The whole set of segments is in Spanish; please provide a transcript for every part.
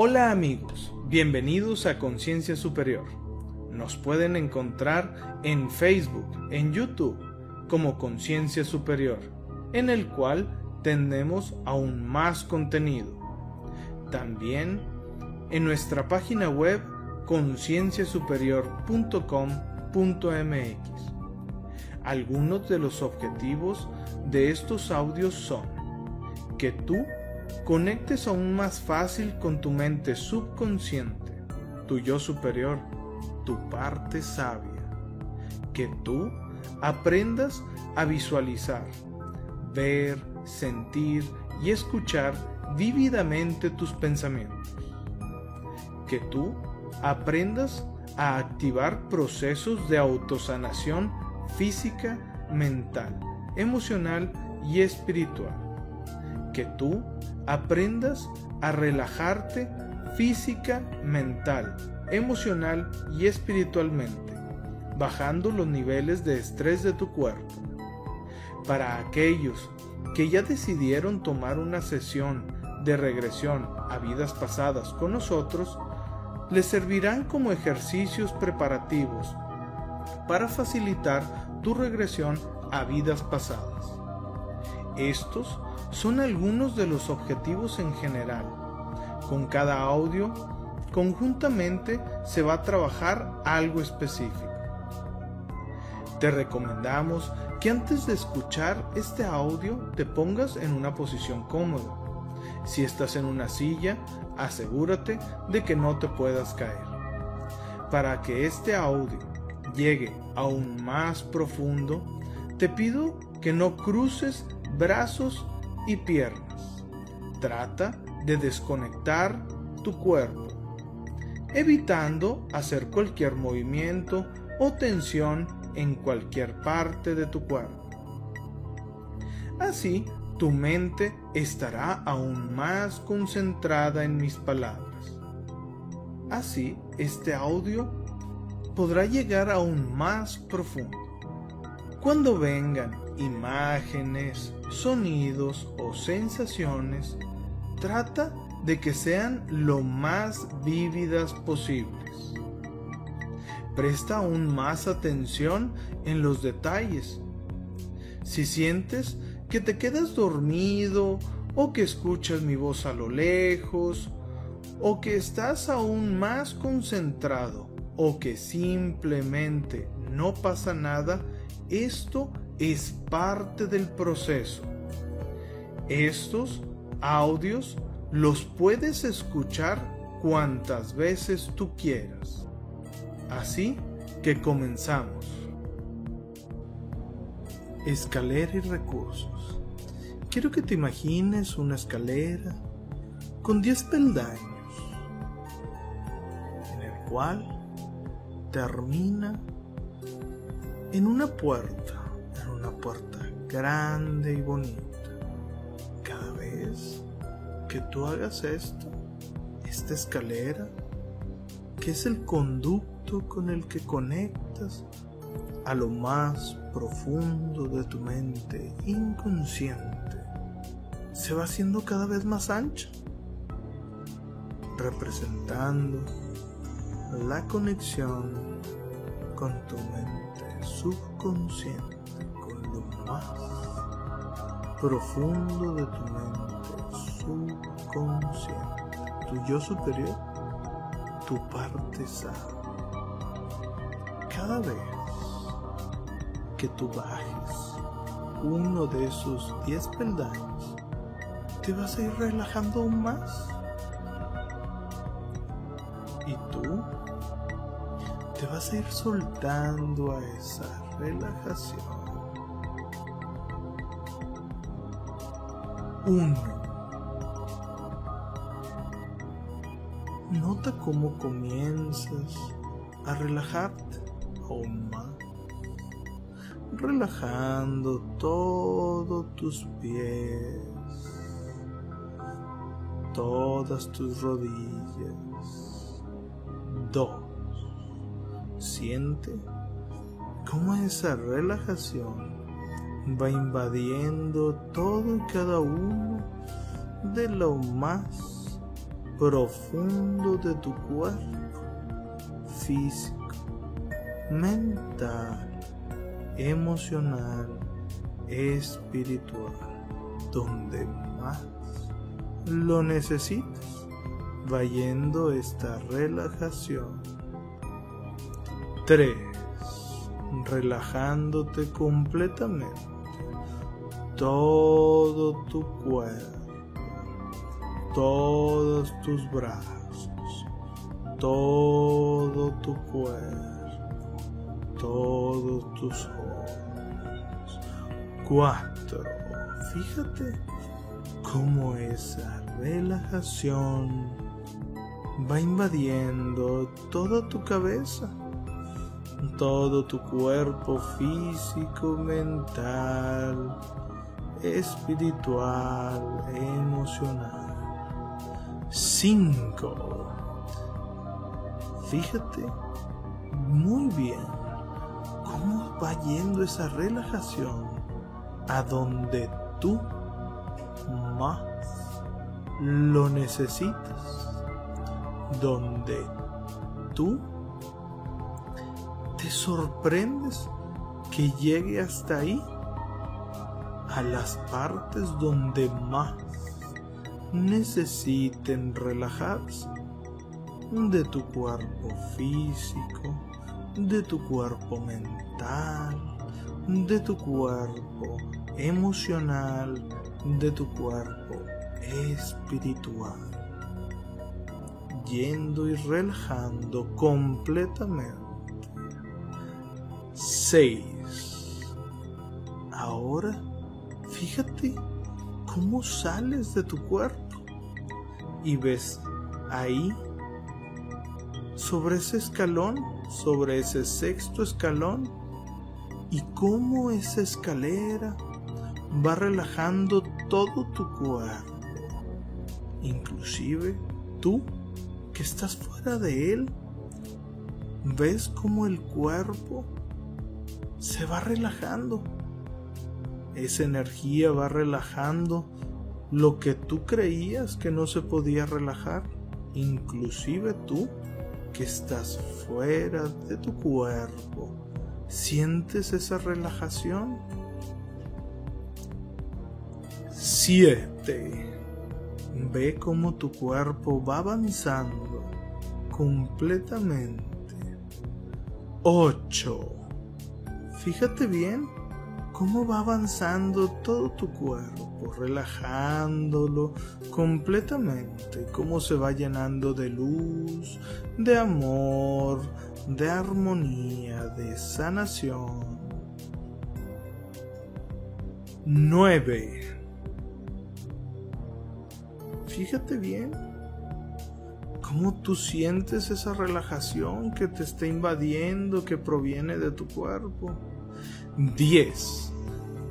Hola amigos, bienvenidos a Conciencia Superior. Nos pueden encontrar en Facebook, en YouTube, como Conciencia Superior, en el cual tenemos aún más contenido. También en nuestra página web concienciasuperior.com.mx. Algunos de los objetivos de estos audios son que tú conectes aún más fácil con tu mente subconsciente, tu yo superior, tu parte sabia, que tú aprendas a visualizar, ver, sentir y escuchar vívidamente tus pensamientos, que tú aprendas a activar procesos de autosanación física, mental, emocional y espiritual, que tú aprendas a relajarte física, mental, emocional y espiritualmente, bajando los niveles de estrés de tu cuerpo. Para aquellos que ya decidieron tomar una sesión de regresión a vidas pasadas con nosotros, les servirán como ejercicios preparativos para facilitar tu regresión a vidas pasadas. Estos son algunos de los objetivos en general. Con cada audio, conjuntamente se va a trabajar algo específico. Te recomendamos que antes de escuchar este audio te pongas en una posición cómoda. Si estás en una silla, asegúrate de que no te puedas caer. Para que este audio llegue aún más profundo, te pido que no cruces brazos y piernas. Trata de desconectar tu cuerpo, evitando hacer cualquier movimiento o tensión en cualquier parte de tu cuerpo. Así, tu mente estará aún más concentrada en mis palabras. Así, este audio podrá llegar aún más profundo. Cuando vengan imágenes, sonidos o sensaciones, trata de que sean lo más vívidas posibles. Presta aún más atención en los detalles. Si sientes que te quedas dormido o que escuchas mi voz a lo lejos o que estás aún más concentrado o que simplemente no pasa nada, esto es parte del proceso. Estos audios los puedes escuchar cuantas veces tú quieras. Así que comenzamos. Escalera y recursos. Quiero que te imagines una escalera con 10 peldaños, en el cual termina en una puerta, una puerta grande y bonita. Cada vez que tú hagas esto, esta escalera, que es el conducto con el que conectas a lo más profundo de tu mente inconsciente, se va haciendo cada vez más ancha, representando la conexión con tu mente subconsciente, más profundo de tu mente subconsciente, tu yo superior, tu parte sana. Cada vez que tú bajes uno de esos 10 peldaños, te vas a ir relajando aún más. Y tú te vas a ir soltando a esa relajación. Uno. Nota cómo comienzas a relajarte aún más relajando todos tus pies, todas tus rodillas. Dos. Siente cómo esa relajación va invadiendo todo y cada uno de lo más profundo de tu cuerpo físico, mental, emocional, espiritual, donde más lo necesitas, va yendo esta relajación. 3. Relajándote completamente todo tu cuerpo, todos tus brazos, todo tu cuerpo, todos tus ojos. 4. Fíjate cómo esa relajación va invadiendo toda tu cabeza, todo tu cuerpo físico, mental, espiritual, emocional. 5. Fíjate muy bien cómo va yendo esa relajación a donde tú más lo necesitas, donde tú te sorprendes que llegue hasta ahí, a las partes donde más necesiten relajarse de tu cuerpo físico, de tu cuerpo mental, de tu cuerpo emocional, de tu cuerpo espiritual, yendo y relajando completamente. 6. Ahora, fíjate cómo sales de tu cuerpo y ves ahí, sobre ese escalón, sobre ese sexto escalón, y cómo esa escalera va relajando todo tu cuerpo, inclusive tú que estás fuera de él. ¿Ves cómo el cuerpo se va relajando? Esa energía va relajando lo que tú creías que no se podía relajar, inclusive tú que estás fuera de tu cuerpo. ¿Sientes esa relajación? 7. Ve cómo tu cuerpo va avanzando completamente. 8. Fíjate bien cómo va avanzando todo tu cuerpo, relajándolo completamente, cómo se va llenando de luz, de amor, de armonía, de sanación. 9. Fíjate bien cómo tú sientes esa relajación que te está invadiendo, que proviene de tu cuerpo. 10.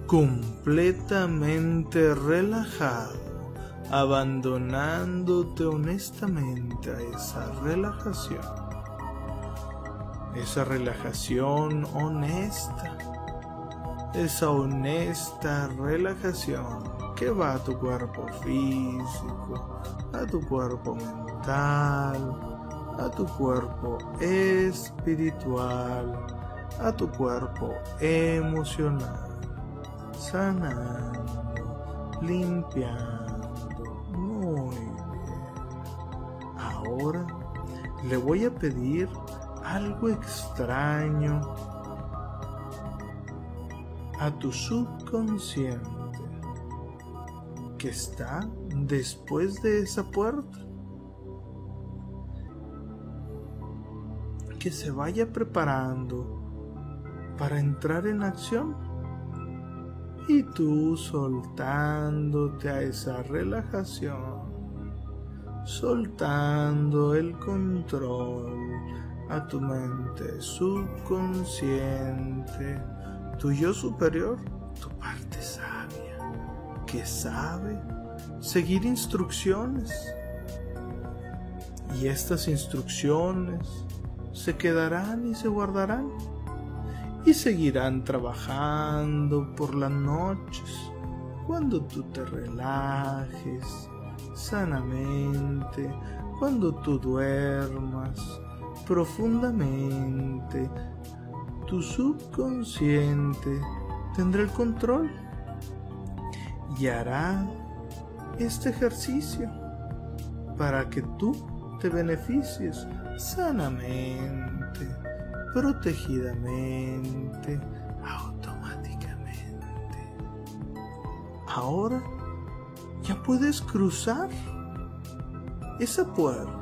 Completamente relajado, abandonándote honestamente a esa relajación. Esa relajación honesta. Esa honesta relajación que va a tu cuerpo físico, a tu cuerpo mental, a tu cuerpo espiritual a tu cuerpo emocional, sanando, limpiando. Muy bien. Ahora le voy a pedir algo extraño a tu subconsciente que está después de esa puerta. Que se vaya preparando para entrar en acción. Y tú soltándote a esa relajación, soltando el control a tu mente subconsciente, tu yo superior, tu parte sabia, que sabe seguir instrucciones. Y estas instrucciones se quedarán y se guardarán y seguirán trabajando por las noches. Cuando tú te relajes sanamente Cuando tú duermas profundamente, tu subconsciente tendrá el control y hará este ejercicio para que tú te beneficies sanamente, protegidamente, automáticamente. Ahora ya puedes cruzar esa puerta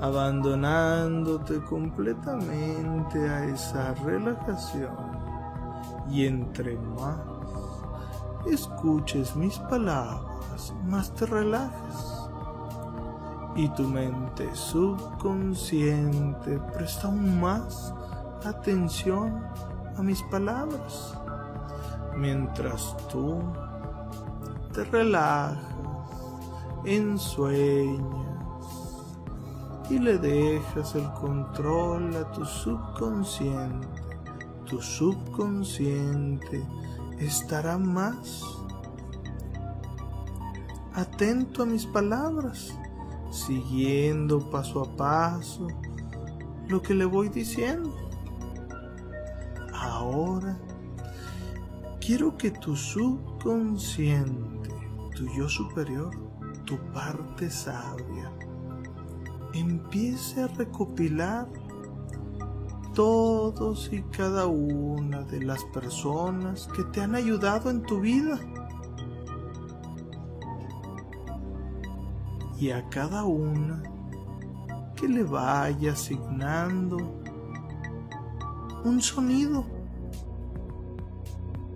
abandonándote completamente a esa relajación y entre más escuches mis palabras, más te relajes y tu mente subconsciente presta aún más atención a mis palabras mientras tú te relajas, ensueñas y le dejas el control a tu subconsciente. Tu subconsciente estará más atento a mis palabras, siguiendo paso a paso lo que le voy diciendo. Ahora quiero que tu subconsciente, tu yo superior, tu parte sabia, empiece a recopilar todos y cada una de las personas que te han ayudado en tu vida. Y a cada una que le vaya asignando un sonido.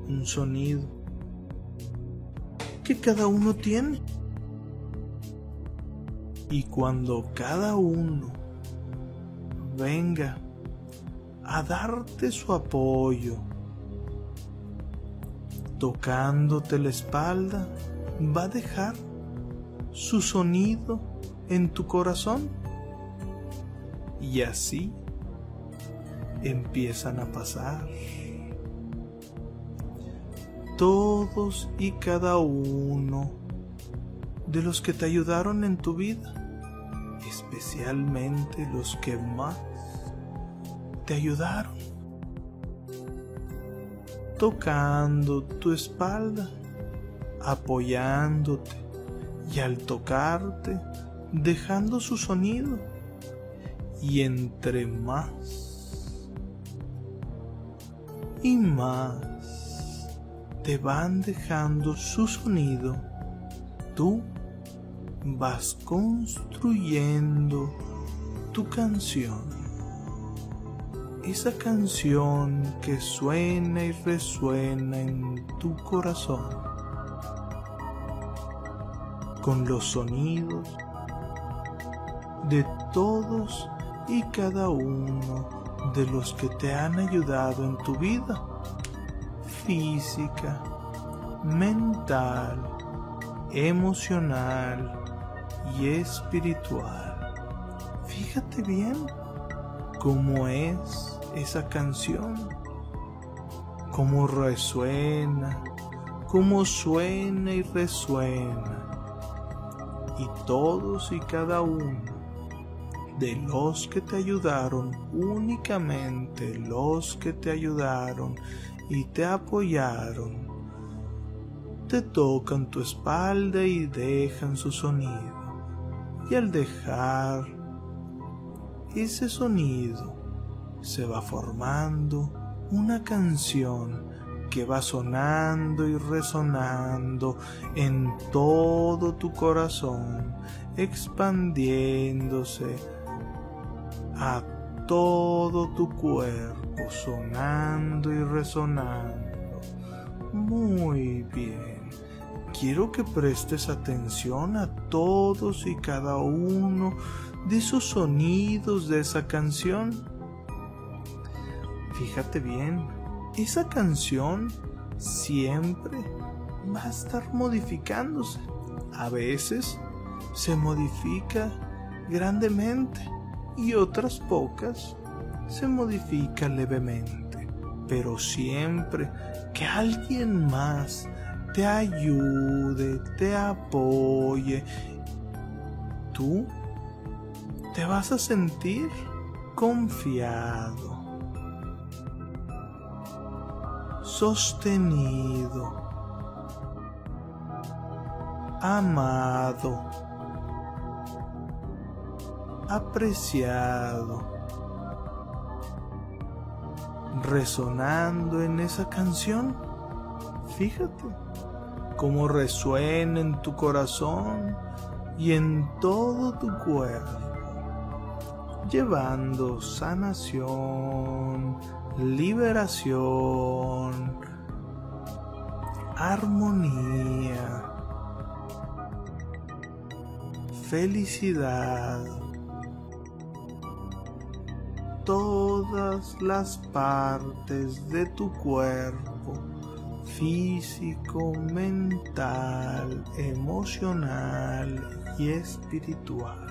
Un sonido que cada uno tiene. Y cuando cada uno venga a darte su apoyo, tocándote la espalda, va a dejar su sonido en tu corazón. Y así empiezan a pasar todos y cada uno de los que te ayudaron en tu vida, especialmente los que más te ayudaron, tocando tu espalda, apoyándote y al tocarte, dejando su sonido. Y entre más y más te van dejando su sonido, tú vas construyendo tu canción. Esa canción que suena y resuena en tu corazón. Con los sonidos de todos y cada uno de los que te han ayudado en tu vida física, mental, emocional y espiritual. Fíjate bien cómo es esa canción, cómo resuena, cómo suena y resuena. Y todos y cada uno de los que te ayudaron, únicamente los que te ayudaron y te apoyaron, te tocan tu espalda y dejan su sonido. Y al dejar ese sonido se va formando una canción que va sonando y resonando en todo tu corazón, expandiéndose a todo tu cuerpo, sonando y resonando. Muy bien quiero que prestes atención a todos y cada uno de esos sonidos de esa canción. Fíjate bien, esa canción siempre va a estar modificándose. A veces se modifica grandemente y otras pocas se modifica levemente. Pero siempre que alguien más te ayude, te apoye, tú te vas a sentir confiado, sostenido, amado, apreciado, resonando en esa canción. Fíjate cómo resuena en tu corazón y en todo tu cuerpo llevando sanación, liberación, armonía, felicidad, todas las partes de tu cuerpo, físico, mental, emocional y espiritual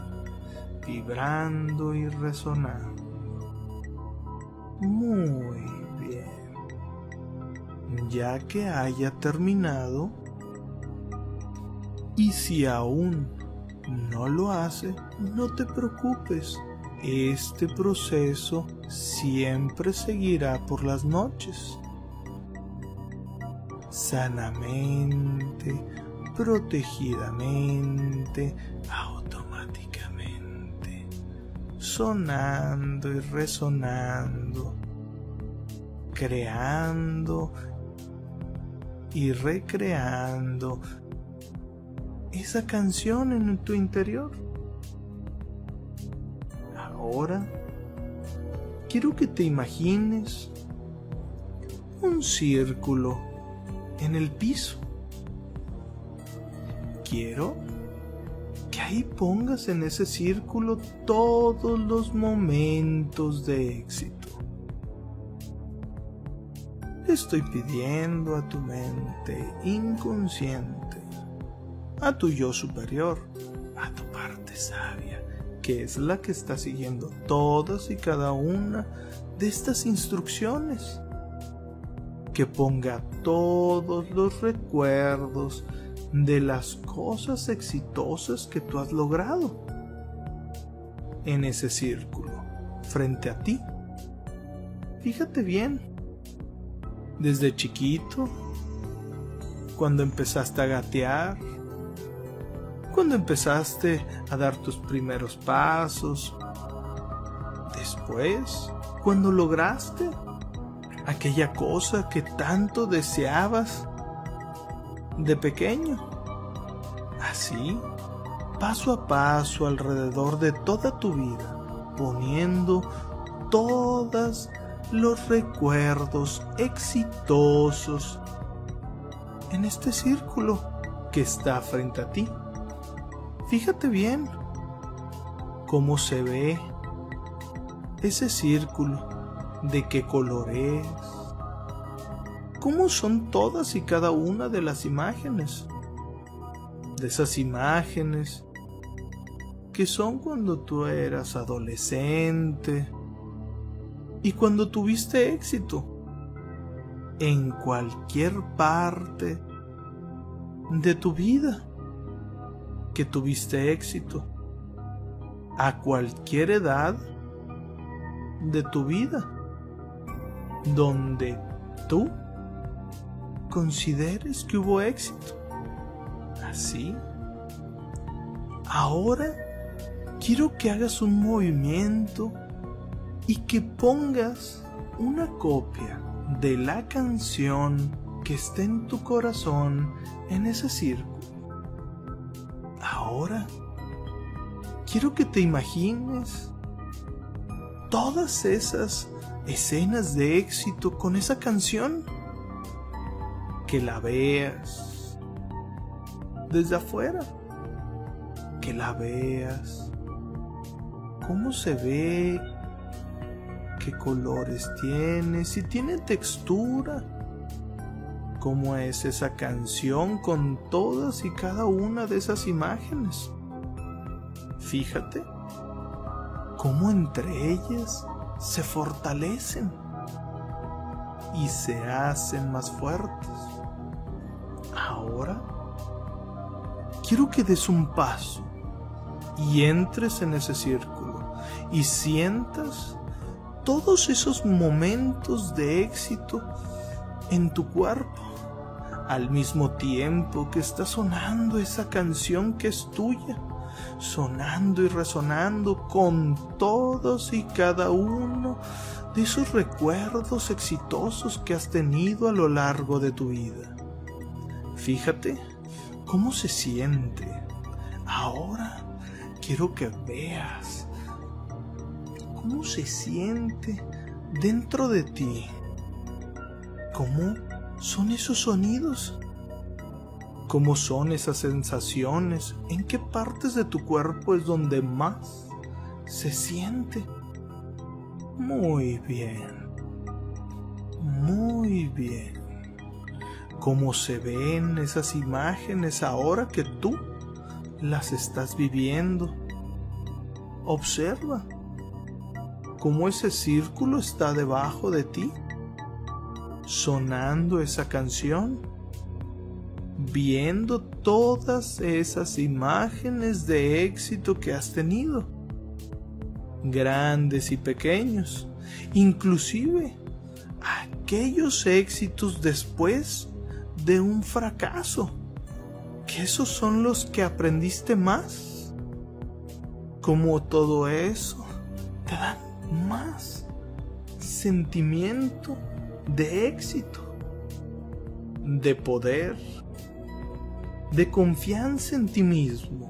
vibrando y resonando. Muy bien. Ya que haya terminado, y si aún no lo hace, no te preocupes. Este proceso siempre seguirá por las noches. Sanamente, protegidamente, sonando y resonando, creando y recreando esa canción en tu interior. Ahora quiero que te imagines un círculo en el piso. Quiero que ahí pongas en ese círculo todos los momentos de éxito. Estoy pidiendo a tu mente inconsciente, a tu yo superior, a tu parte sabia, que es la que está siguiendo todas y cada una de estas instrucciones, que ponga todos los recuerdos, de las cosas exitosas que tú has logrado en ese círculo, frente a ti. Fíjate bien, desde chiquito, cuando empezaste a gatear, cuando empezaste a dar tus primeros pasos, después, cuando lograste aquella cosa que tanto deseabas de pequeño. Así, paso a paso alrededor de toda tu vida, poniendo todos los recuerdos exitosos en este círculo que está frente a ti. Fíjate bien cómo se ve ese círculo, de qué color es, cómo son todas y cada una de las imágenes. De esas imágenes que son cuando tú eras adolescente y cuando tuviste éxito en cualquier parte de tu vida que tuviste éxito a cualquier edad de tu vida donde tú consideres que hubo éxito. Así. Ahora quiero que hagas un movimiento y que pongas una copia de la canción que está en tu corazón en ese círculo. Ahora quiero que te imagines todas esas escenas de éxito con esa canción que la veas. Desde afuera, que la veas, cómo se ve, qué colores tiene, si tiene textura, cómo es esa canción con todas y cada una de esas imágenes. Fíjate cómo entre ellas se fortalecen y se hacen más fuertes. Quiero que des un paso y entres en ese círculo y sientas todos esos momentos de éxito en tu cuerpo al mismo tiempo que está sonando esa canción que es tuya, sonando y resonando con todos y cada uno de esos recuerdos exitosos que has tenido a lo largo de tu vida. Fíjate cómo se siente. Ahora quiero que veas cómo se siente dentro de ti. ¿Cómo son esos sonidos? ¿Cómo son esas sensaciones? ¿En qué partes de tu cuerpo es donde más se siente? Muy bien. Muy bien. ¿Cómo se ven esas imágenes ahora que tú las estás viviendo? Observa cómo ese círculo está debajo de ti, sonando esa canción, viendo todas esas imágenes de éxito que has tenido, grandes y pequeños, inclusive aquellos éxitos después de un fracaso, que esos son los que aprendiste más. Como todo eso te dan más sentimiento de éxito, de poder, de confianza en ti mismo.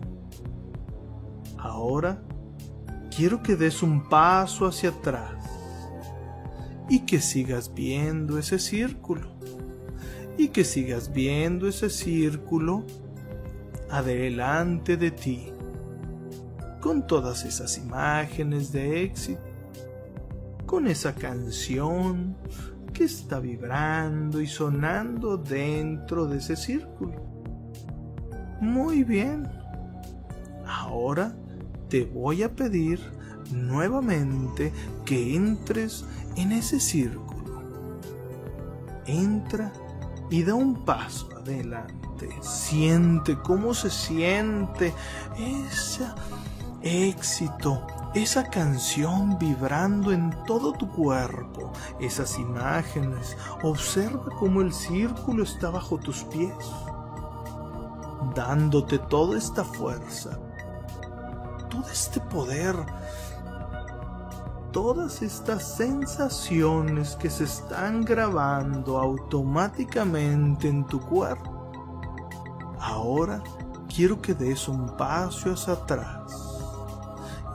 Ahora quiero que des un paso hacia atrás y que sigas viendo ese círculo y que sigas viendo ese círculo adelante de ti con todas esas imágenes de éxito, con esa canción que está vibrando y sonando dentro de ese círculo. Muy bien. Ahora te voy a pedir nuevamente que entres en ese círculo. Entra y da un paso adelante. Siente cómo se siente ese éxito, esa canción vibrando en todo tu cuerpo, esas imágenes. Observa cómo el círculo está bajo tus pies, dándote toda esta fuerza, todo este poder todas estas sensaciones que se están grabando automáticamente en tu cuerpo. Ahora quiero que des un paso hacia atrás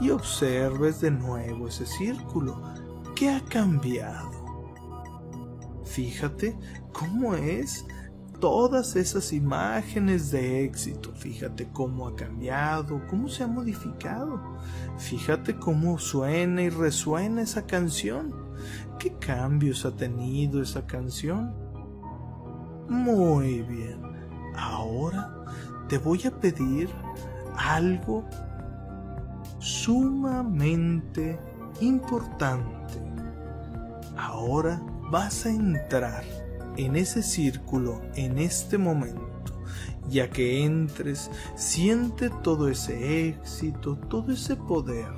y observes de nuevo ese círculo que ha cambiado. Fíjate cómo es todas esas imágenes de éxito. Fíjate cómo ha cambiado, cómo se ha modificado. Fíjate cómo suena y resuena esa canción. ¿Qué cambios ha tenido esa canción? Muy bien. Ahora te voy a pedir algo sumamente importante. Ahora vas a entrar en ese círculo en este momento. Ya que entres, siente todo ese éxito, todo ese poder,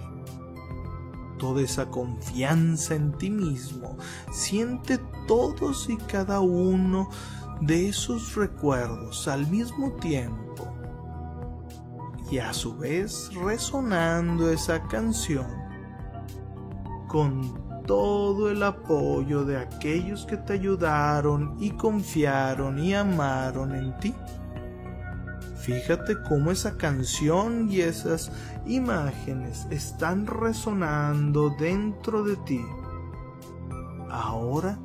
toda esa confianza en ti mismo. Siente todos y cada uno de esos recuerdos al mismo tiempo. Y a su vez resonando esa canción con todo el apoyo de aquellos que te ayudaron y confiaron y amaron en ti. Fíjate cómo esa canción y esas imágenes están resonando dentro de ti. Ahora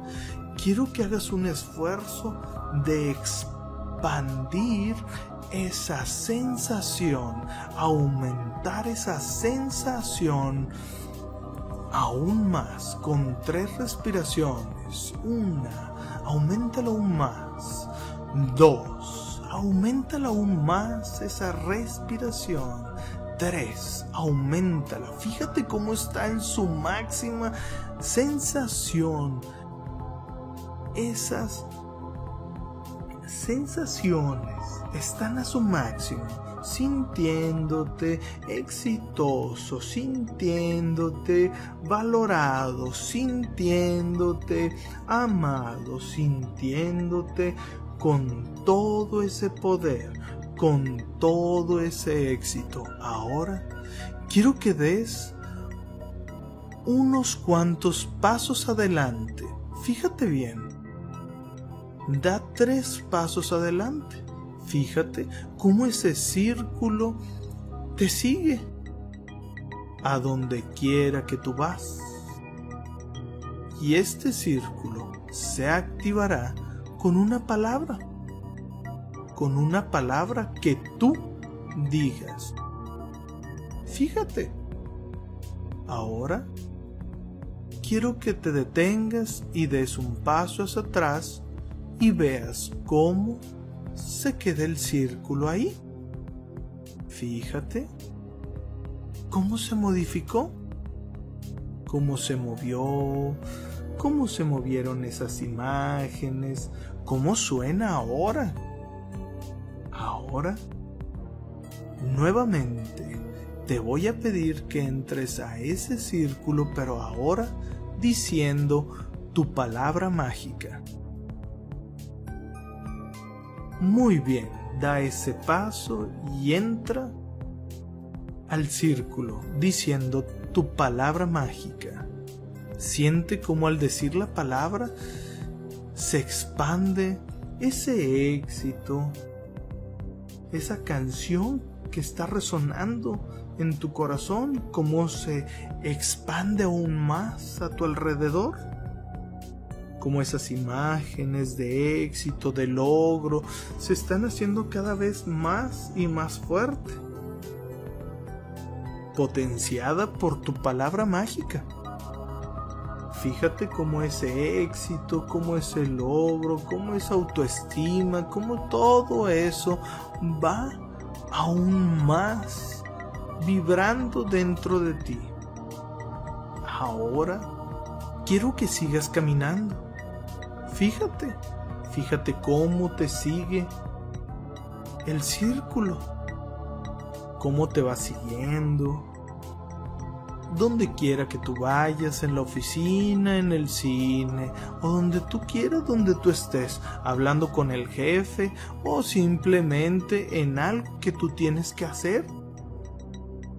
quiero que hagas un esfuerzo de expandir esa sensación, aumentar esa sensación aún más con tres respiraciones. Una, aumentalo aún más. Dos, aumentala aún más esa respiración. Tres, aumentala. Fíjate cómo está en su máxima sensación. Esas sensaciones están a su máximo sintiéndote exitoso, sintiéndote valorado, sintiéndote amado, sintiéndote con todo ese poder, con todo ese éxito. Ahora quiero que des unos cuantos pasos adelante. Fíjate bien. Da tres pasos adelante. Fíjate cómo ese círculo te sigue a donde quiera que tú vas. Y este círculo se activará con una palabra. Con una palabra que tú digas. Fíjate. Ahora quiero que te detengas y des un paso hacia atrás y veas cómo se queda el círculo ahí. Fíjate cómo se modificó, cómo se movió, cómo se movieron esas imágenes, cómo suena ahora. Ahora, nuevamente, te voy a pedir que entres a ese círculo, pero ahora diciendo tu palabra mágica. Muy bien, da ese paso y entra al círculo diciendo tu palabra mágica. Siente como al decir la palabra se expande ese éxito, esa canción que está resonando en tu corazón, como se expande aún más a tu alrededor, como esas imágenes de éxito, de logro, se están haciendo cada vez más y más fuerte, potenciada por tu palabra mágica. Fíjate cómo ese éxito, cómo ese logro, cómo esa autoestima, cómo todo eso va aún más vibrando dentro de ti. Ahora quiero que sigas caminando. Fíjate, fíjate cómo te sigue el círculo, cómo te va siguiendo, donde quiera que tú vayas, en la oficina, en el cine, o donde tú quieras, donde tú estés, hablando con el jefe o simplemente en algo que tú tienes que hacer.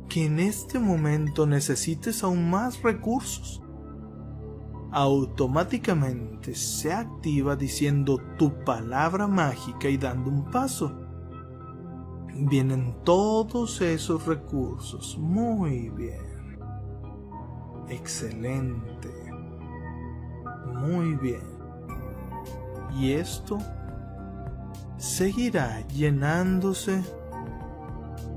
Que en este momento necesites aún más recursos. Automáticamente se activa diciendo tu palabra mágica y dando un paso. Vienen todos esos recursos. Muy bien. Excelente. Muy bien. Y esto seguirá llenándose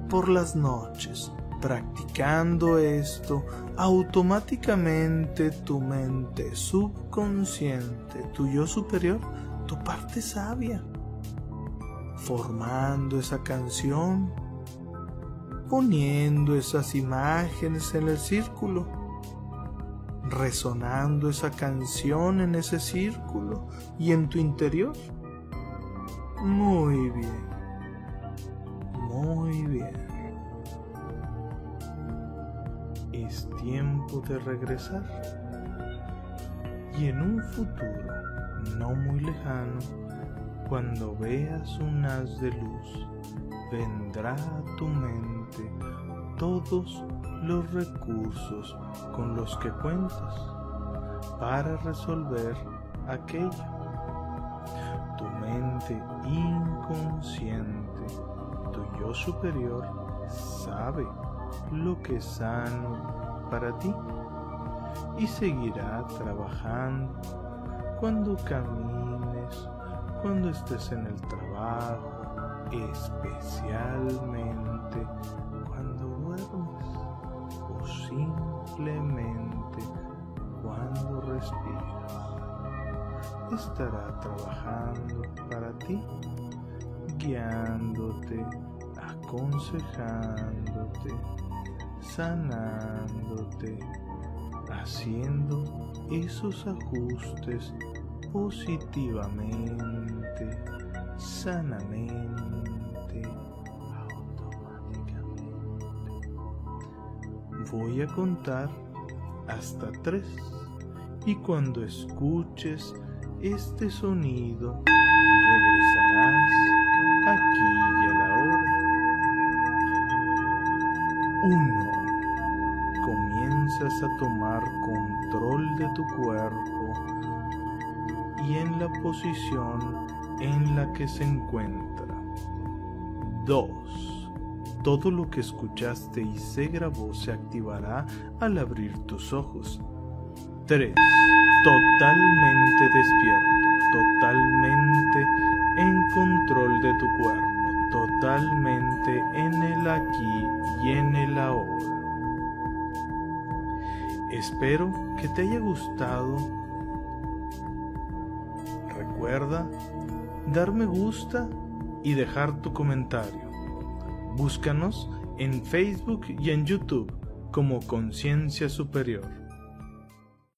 por las noches. Practicando esto, automáticamente tu mente subconsciente, tu yo superior, tu parte sabia, formando esa canción, poniendo esas imágenes en el círculo resonando esa canción en ese círculo y en tu interior. Muy bien, muy bien. Es tiempo de regresar. Y en un futuro no muy lejano, cuando veas un haz de luz, vendrá a tu mente todos los recursos con los que cuentas para resolver aquello. Tu mente inconsciente, tu yo superior, sabe lo que es sano para ti y seguirá trabajando cuando camines, cuando estés en el trabajo, especialmente cuando duermes simplemente cuando respiras. Estará trabajando para ti, guiándote, aconsejándote, sanándote, haciendo esos ajustes positivamente, sanamente, automáticamente. Voy a contar hasta tres y cuando escuches este sonido regresarás aquí y a la hora. Uno. Comienzas a tomar control de tu cuerpo y en la posición en la que se encuentra. 2 todo lo que escuchaste y se grabó se activará al abrir tus ojos. 3. Totalmente despierto, totalmente en control de tu cuerpo, totalmente en el aquí y en el ahora. Espero que te haya gustado. Recuerda dar me gusta y dejar tu comentario. Búscanos en Facebook y en YouTube como Conciencia Superior.